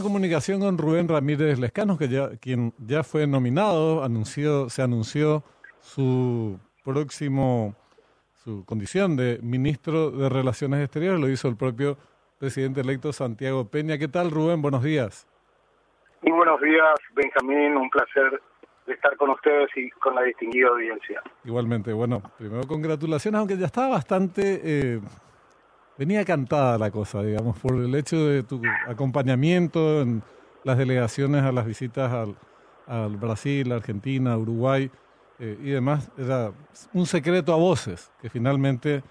comunicación con Rubén Ramírez Lescanos, que ya, quien ya fue nominado, anunció, se anunció su próximo, su condición de ministro de Relaciones Exteriores, lo hizo el propio presidente electo Santiago Peña. ¿Qué tal, Rubén? Buenos días. Muy buenos días, Benjamín. Un placer estar con ustedes y con la distinguida audiencia. Igualmente, bueno, primero congratulaciones, aunque ya estaba bastante... Eh, venía cantada la cosa, digamos, por el hecho de tu acompañamiento en las delegaciones a las visitas al, al Brasil, Argentina, Uruguay eh, y demás. Era un secreto a voces que finalmente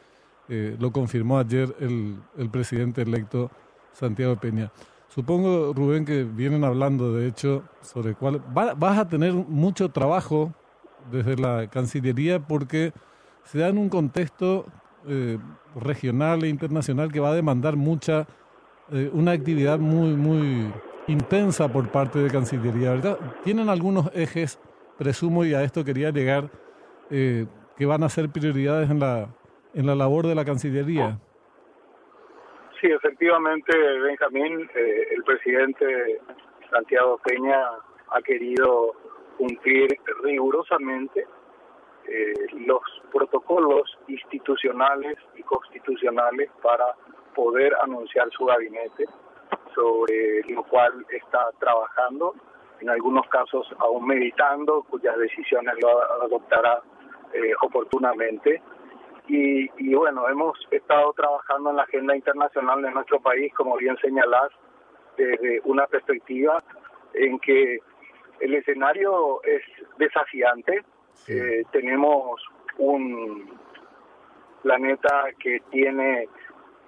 eh, lo confirmó ayer el, el presidente electo Santiago Peña. Supongo, Rubén, que vienen hablando, de hecho, sobre cuál... vas a tener mucho trabajo desde la Cancillería porque se da en un contexto eh, regional e internacional que va a demandar mucha, eh, una actividad muy, muy intensa por parte de Cancillería, ¿verdad? Tienen algunos ejes, presumo, y a esto quería llegar, eh, que van a ser prioridades en la, en la labor de la Cancillería. Sí, efectivamente, Benjamín, el presidente Santiago Peña ha querido cumplir rigurosamente eh, los protocolos institucionales y constitucionales para poder anunciar su gabinete, sobre lo cual está trabajando, en algunos casos aún meditando, cuyas decisiones lo adoptará eh, oportunamente. Y, y, bueno, hemos estado trabajando en la agenda internacional de nuestro país, como bien señalás, desde una perspectiva en que el escenario es desafiante, eh, tenemos un planeta que tiene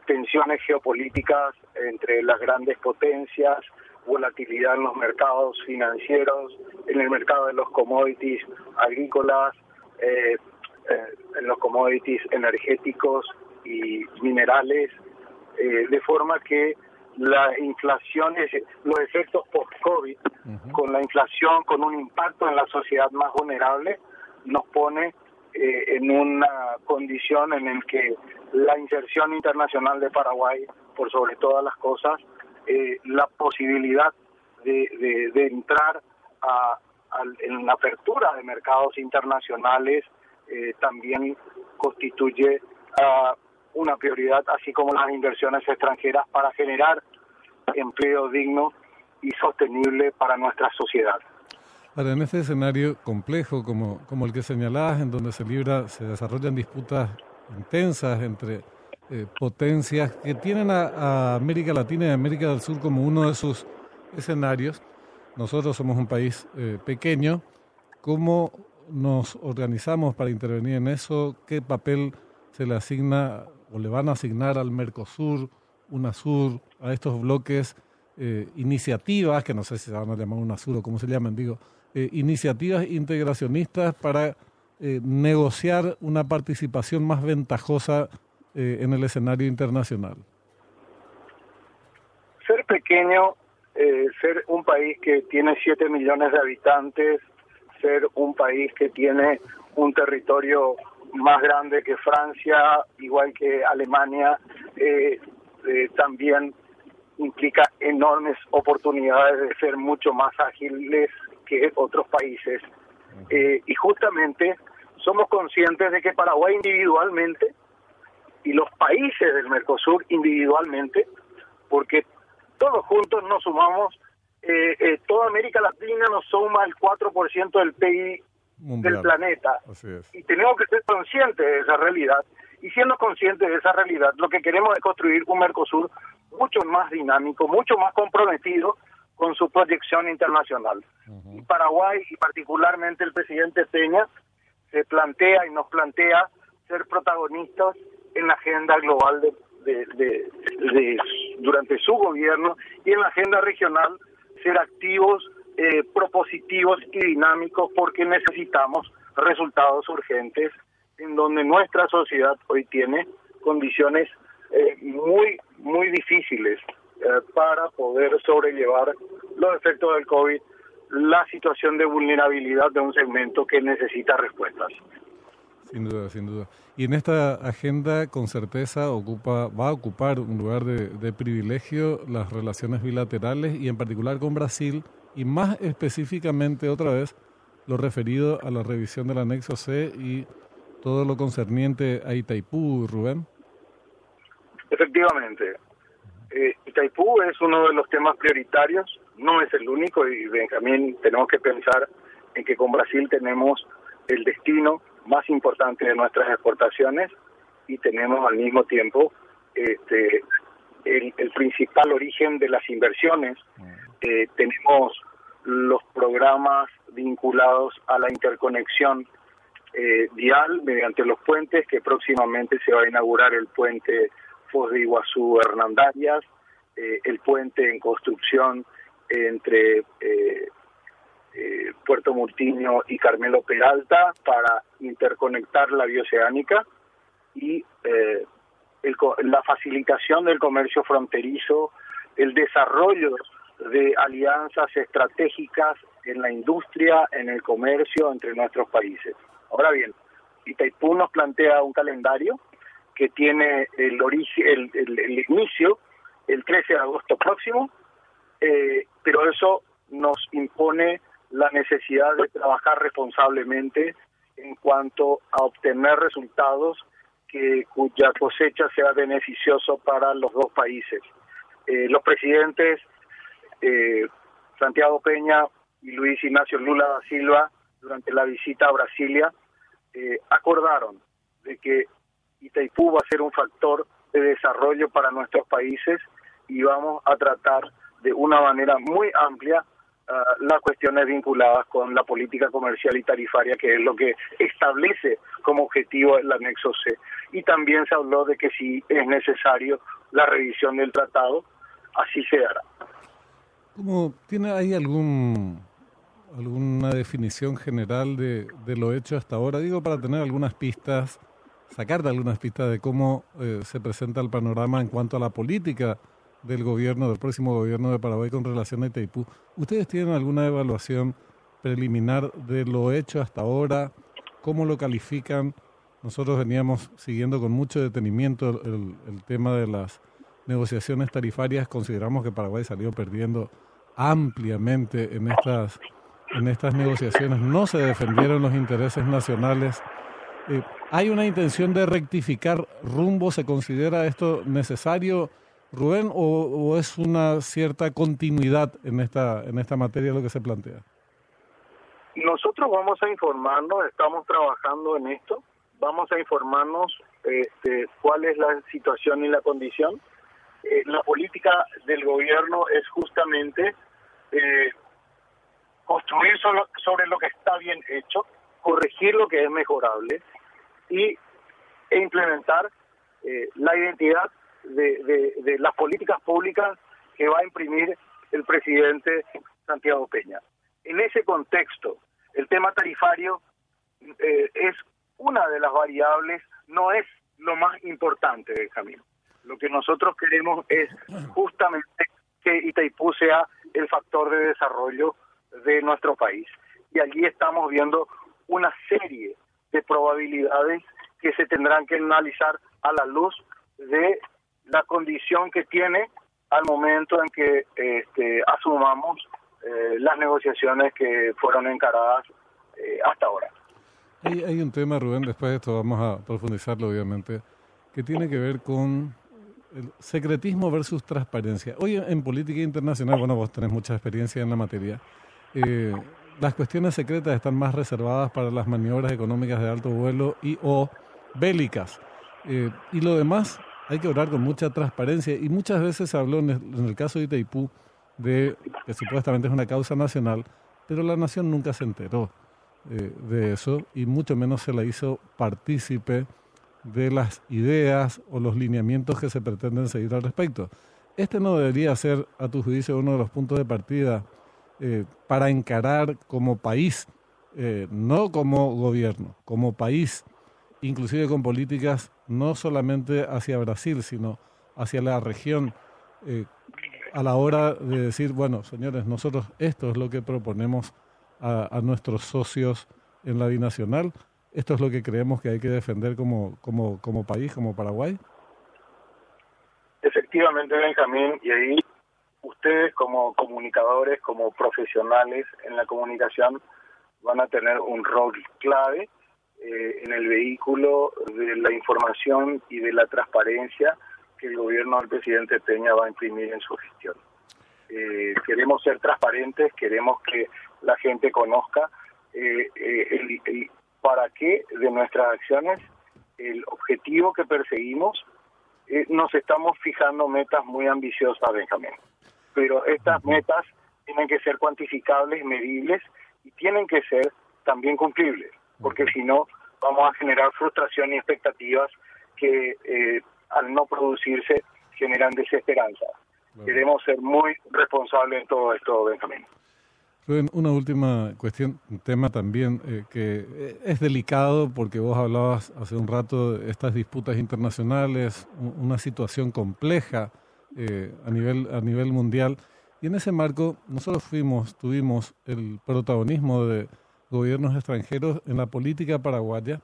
tensiones geopolíticas entre las grandes potencias, volatilidad en los mercados financieros, en el mercado de los commodities agrícolas, eh, eh, en los commodities energéticos y minerales, de forma que la inflación, los efectos post-COVID, con la inflación, con un impacto en la sociedad más vulnerable, nos pone eh, en una condición en la que la inserción internacional de Paraguay, por sobre todas las cosas, eh, la posibilidad de, de, entrar a, en la apertura de mercados internacionales eh, también constituye uh, una prioridad, así como las inversiones extranjeras para generar empleo digno y sostenible para nuestra sociedad. Ahora, en este escenario complejo como, como el que señalabas, en donde se libra, se desarrollan disputas intensas entre eh, potencias que tienen a, América Latina y América del Sur como uno de sus escenarios. Nosotros somos un país eh, pequeño. ¿Cómo nos organizamos para intervenir en eso? ¿Qué papel se le asigna o le van a asignar al Mercosur, UNASUR, a estos bloques? Eh, iniciativas, que no sé si se van a llamar UNASUR o cómo se llaman, digo, eh, iniciativas integracionistas para eh, negociar una participación más ventajosa eh, en el escenario internacional? Ser pequeño, ser un país que tiene 7 millones de habitantes, ser un país que tiene un territorio más grande que Francia, igual que Alemania, también implica enormes oportunidades de ser mucho más ágiles que otros países. Eh, y justamente somos conscientes de que Paraguay individualmente y los países del Mercosur individualmente, porque todos juntos nos sumamos, eh, eh, toda América Latina nos suma el 4% del PIB del planeta. Y tenemos que ser conscientes de esa realidad. Y siendo conscientes de esa realidad, lo que queremos es construir un Mercosur mucho más dinámico, mucho más comprometido con su proyección internacional. Y Paraguay, y particularmente el presidente Peña, se plantea y nos plantea ser protagonistas en la agenda global de, de, durante su gobierno y en la agenda regional ser activos, eh, propositivos y dinámicos porque necesitamos resultados urgentes en donde nuestra sociedad hoy tiene condiciones eh, muy, muy difíciles eh, para poder sobrellevar los efectos del COVID, la situación de vulnerabilidad de un segmento que necesita respuestas. Sin duda, sin duda. Y en esta agenda, con certeza, ocupa, va a ocupar un lugar de, de privilegio las relaciones bilaterales y en particular con Brasil y más específicamente otra vez lo referido a la revisión del anexo C y todo lo concerniente a Itaipú, Rubén. Efectivamente. Eh, Itaipú es uno de los temas prioritarios, no es el único y Benjamín tenemos que pensar en que con Brasil tenemos el destino más importante de nuestras exportaciones y tenemos al mismo tiempo este, el, el principal origen de las inversiones. Eh, tenemos los programas vinculados a la interconexión eh, vial mediante los puentes, que próximamente se va a inaugurar el puente Foz de Iguazú Hernandarias, eh, el puente en construcción entre eh, eh, Puerto Murtiño y Carmelo Peralta para interconectar la bioceánica y eh, el, la facilitación del comercio fronterizo, el desarrollo de alianzas estratégicas en la industria, en el comercio entre nuestros países. Ahora bien, Itaipú nos plantea un calendario que tiene el, origen, el, inicio el 13 de agosto próximo, eh, pero eso nos impone la necesidad de trabajar responsablemente en cuanto a obtener resultados que cuya cosecha sea beneficioso para los dos países. Eh, los presidentes eh, Santiago Peña y Luis Ignacio Lula da Silva durante la visita a Brasilia acordaron de que Itaipú va a ser un factor de desarrollo para nuestros países y vamos a tratar de una manera muy amplia uh, las cuestiones vinculadas con la política comercial y tarifaria, que es lo que establece como objetivo el anexo C. Y también se habló de que si es necesario la revisión del tratado, así se hará. ¿Cómo tiene ahí algún alguna definición general de, de, lo hecho hasta ahora? Digo, para tener algunas pistas, sacarte algunas pistas de cómo eh, se presenta el panorama en cuanto a la política del gobierno, del próximo gobierno de Paraguay con relación a Itaipú. ¿Ustedes tienen alguna evaluación preliminar de lo hecho hasta ahora? ¿Cómo lo califican? Nosotros veníamos siguiendo con mucho detenimiento el, el tema de las negociaciones tarifarias. Consideramos que Paraguay salió perdiendo ampliamente en estas, en estas negociaciones. No se defendieron los intereses nacionales. Eh, ¿Hay una intención de rectificar rumbo? ¿Se considera esto necesario? Rubén, o, es una cierta continuidad en esta, en esta materia lo que se plantea? Nosotros vamos a informarnos, estamos trabajando en esto, vamos a informarnos este, cuál es la situación y la condición. Eh, la política del gobierno es justamente eh, construir solo, sobre lo que está bien hecho, corregir lo que es mejorable y e implementar eh, la identidad de, de, las políticas públicas que va a imprimir el presidente Santiago Peña. En ese contexto, el tema tarifario eh, es una de las variables, no es lo más importante del camino. Lo que nosotros queremos es justamente que Itaipú sea el factor de desarrollo de nuestro país. Y allí estamos viendo una serie de probabilidades que se tendrán que analizar a la luz de la condición que tiene al momento en que este, asumamos eh, las negociaciones que fueron encaradas eh, hasta ahora. Hay, hay, un tema, Rubén, después de esto vamos a profundizarlo, obviamente, que tiene que ver con el secretismo versus transparencia. Hoy en política internacional, bueno, vos tenés mucha experiencia en la materia, eh, las cuestiones secretas están más reservadas para las maniobras económicas de alto vuelo y o bélicas. Eh, y lo demás hay que obrar con mucha transparencia y muchas veces se habló en el, en el, caso de Itaipú de que supuestamente es una causa nacional, pero la nación nunca se enteró eh, de eso y mucho menos se la hizo partícipe de las ideas o los lineamientos que se pretenden seguir al respecto. Este no debería ser, a tu juicio, uno de los puntos de partida eh, para encarar como país, eh, no como gobierno, como país, inclusive con políticas no solamente hacia Brasil, sino hacia la región, eh, a la hora de decir, bueno, señores, nosotros esto es lo que proponemos a, a nuestros socios en la binacional esto es lo que creemos que hay que defender como, como, como país, como Paraguay. Efectivamente, Benjamín, y ahí ustedes como comunicadores, como profesionales en la comunicación, van a tener un rol clave eh, en el vehículo de la información y de la transparencia que el gobierno del presidente Peña va a imprimir en su gestión. Eh, queremos ser transparentes, queremos que la gente conozca eh, el, para qué de nuestras acciones, el objetivo que perseguimos, nos estamos fijando metas muy ambiciosas, Benjamín. Pero estas metas tienen que ser cuantificables, medibles y tienen que ser también cumplibles, porque si no vamos a generar frustración y expectativas que eh, al no producirse generan desesperanza. Queremos ser muy responsables en todo esto, Benjamín. Rubén, una última cuestión, un tema también eh, que eh, es delicado porque vos hablabas hace un rato de estas disputas internacionales, una situación compleja a, nivel, a nivel mundial. Y en ese marco, nosotros fuimos, tuvimos el protagonismo de gobiernos extranjeros en la política paraguaya,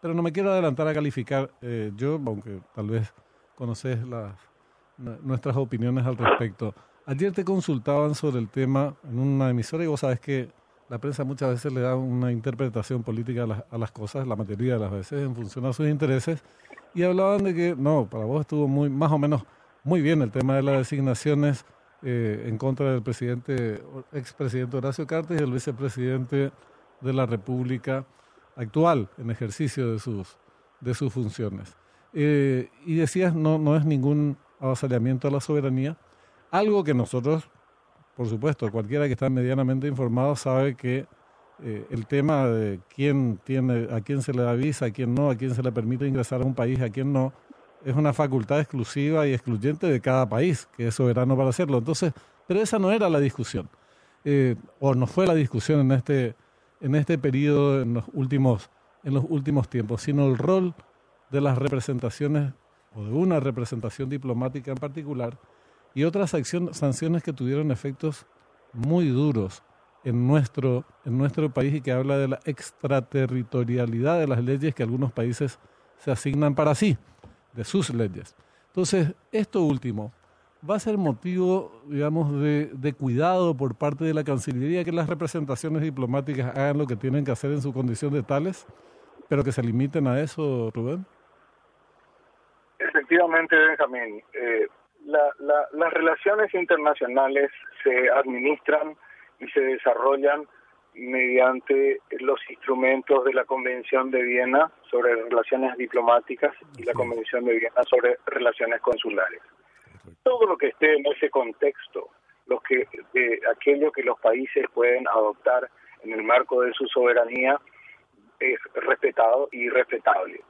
pero no me quiero adelantar a calificar eh, yo, aunque tal vez conoces las, nuestras opiniones al respecto. Ayer te consultaban sobre el tema en una emisora y vos sabes que la prensa muchas veces le da una interpretación política a las, a las cosas, la mayoría de las veces en función a sus intereses, y hablaban de que no, para vos estuvo muy más o menos muy bien el tema de las designaciones eh, en contra del presidente, expresidente Horacio Cartes y el vicepresidente de la República actual en ejercicio de sus, de sus funciones. Eh, y decías, no, no es ningún avasallamiento a la soberanía, algo que nosotros, por supuesto, cualquiera que está medianamente informado sabe que eh, el tema de quién tiene, a quién se le da visa, a quién no, a quién se le permite ingresar a un país, a quién no, es una facultad exclusiva y excluyente de cada país, que es soberano para hacerlo. Entonces, pero esa no era la discusión, eh, o no fue la discusión en este, en este periodo, en los, últimos, en los últimos tiempos, sino el rol de las representaciones, o de una representación diplomática en particular, y otras sanciones que tuvieron efectos muy duros en nuestro, en nuestro país y que habla de la extraterritorialidad de las leyes que algunos países se asignan para sí de sus leyes. Entonces, esto último va a ser motivo, digamos, de, de, cuidado por parte de la Cancillería que las representaciones diplomáticas hagan lo que tienen que hacer en su condición de tales, pero que se limiten a eso, Rubén. Efectivamente, Benjamín. Eh, las relaciones internacionales se administran y se desarrollan mediante los instrumentos de la Convención de Viena sobre relaciones diplomáticas y la Convención de Viena sobre relaciones consulares. Todo lo que esté en ese contexto, lo que de aquello que los países pueden adoptar en el marco de su soberanía es respetado y respetable.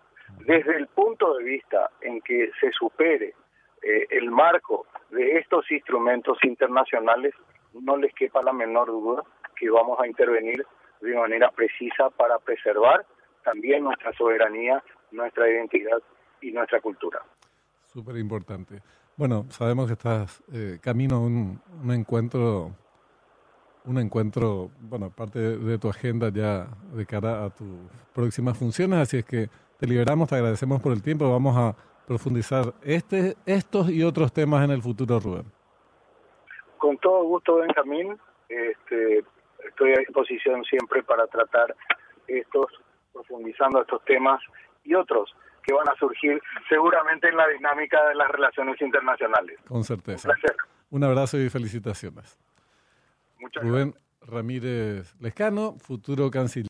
Desde el punto de vista en que se supere eh, el marco de estos instrumentos internacionales, no les quepa la menor duda que vamos a intervenir de manera precisa para preservar también nuestra soberanía, nuestra identidad y nuestra cultura. Súper importante. Bueno, sabemos que estás eh, camino a un, encuentro, un encuentro, bueno, parte de, tu agenda ya de cara a tus próximas funciones, así es que te liberamos, te agradecemos por el tiempo, vamos a profundizar este, estos y otros temas en el futuro, Rubén. Con todo gusto, Benjamín. Este, estoy a disposición siempre para tratar estos, profundizando estos temas y otros que van a surgir seguramente en la dinámica de las relaciones internacionales. Con certeza. Un placer. Un abrazo y felicitaciones. Muchas Rubén Ramírez Lescano, futuro canciller.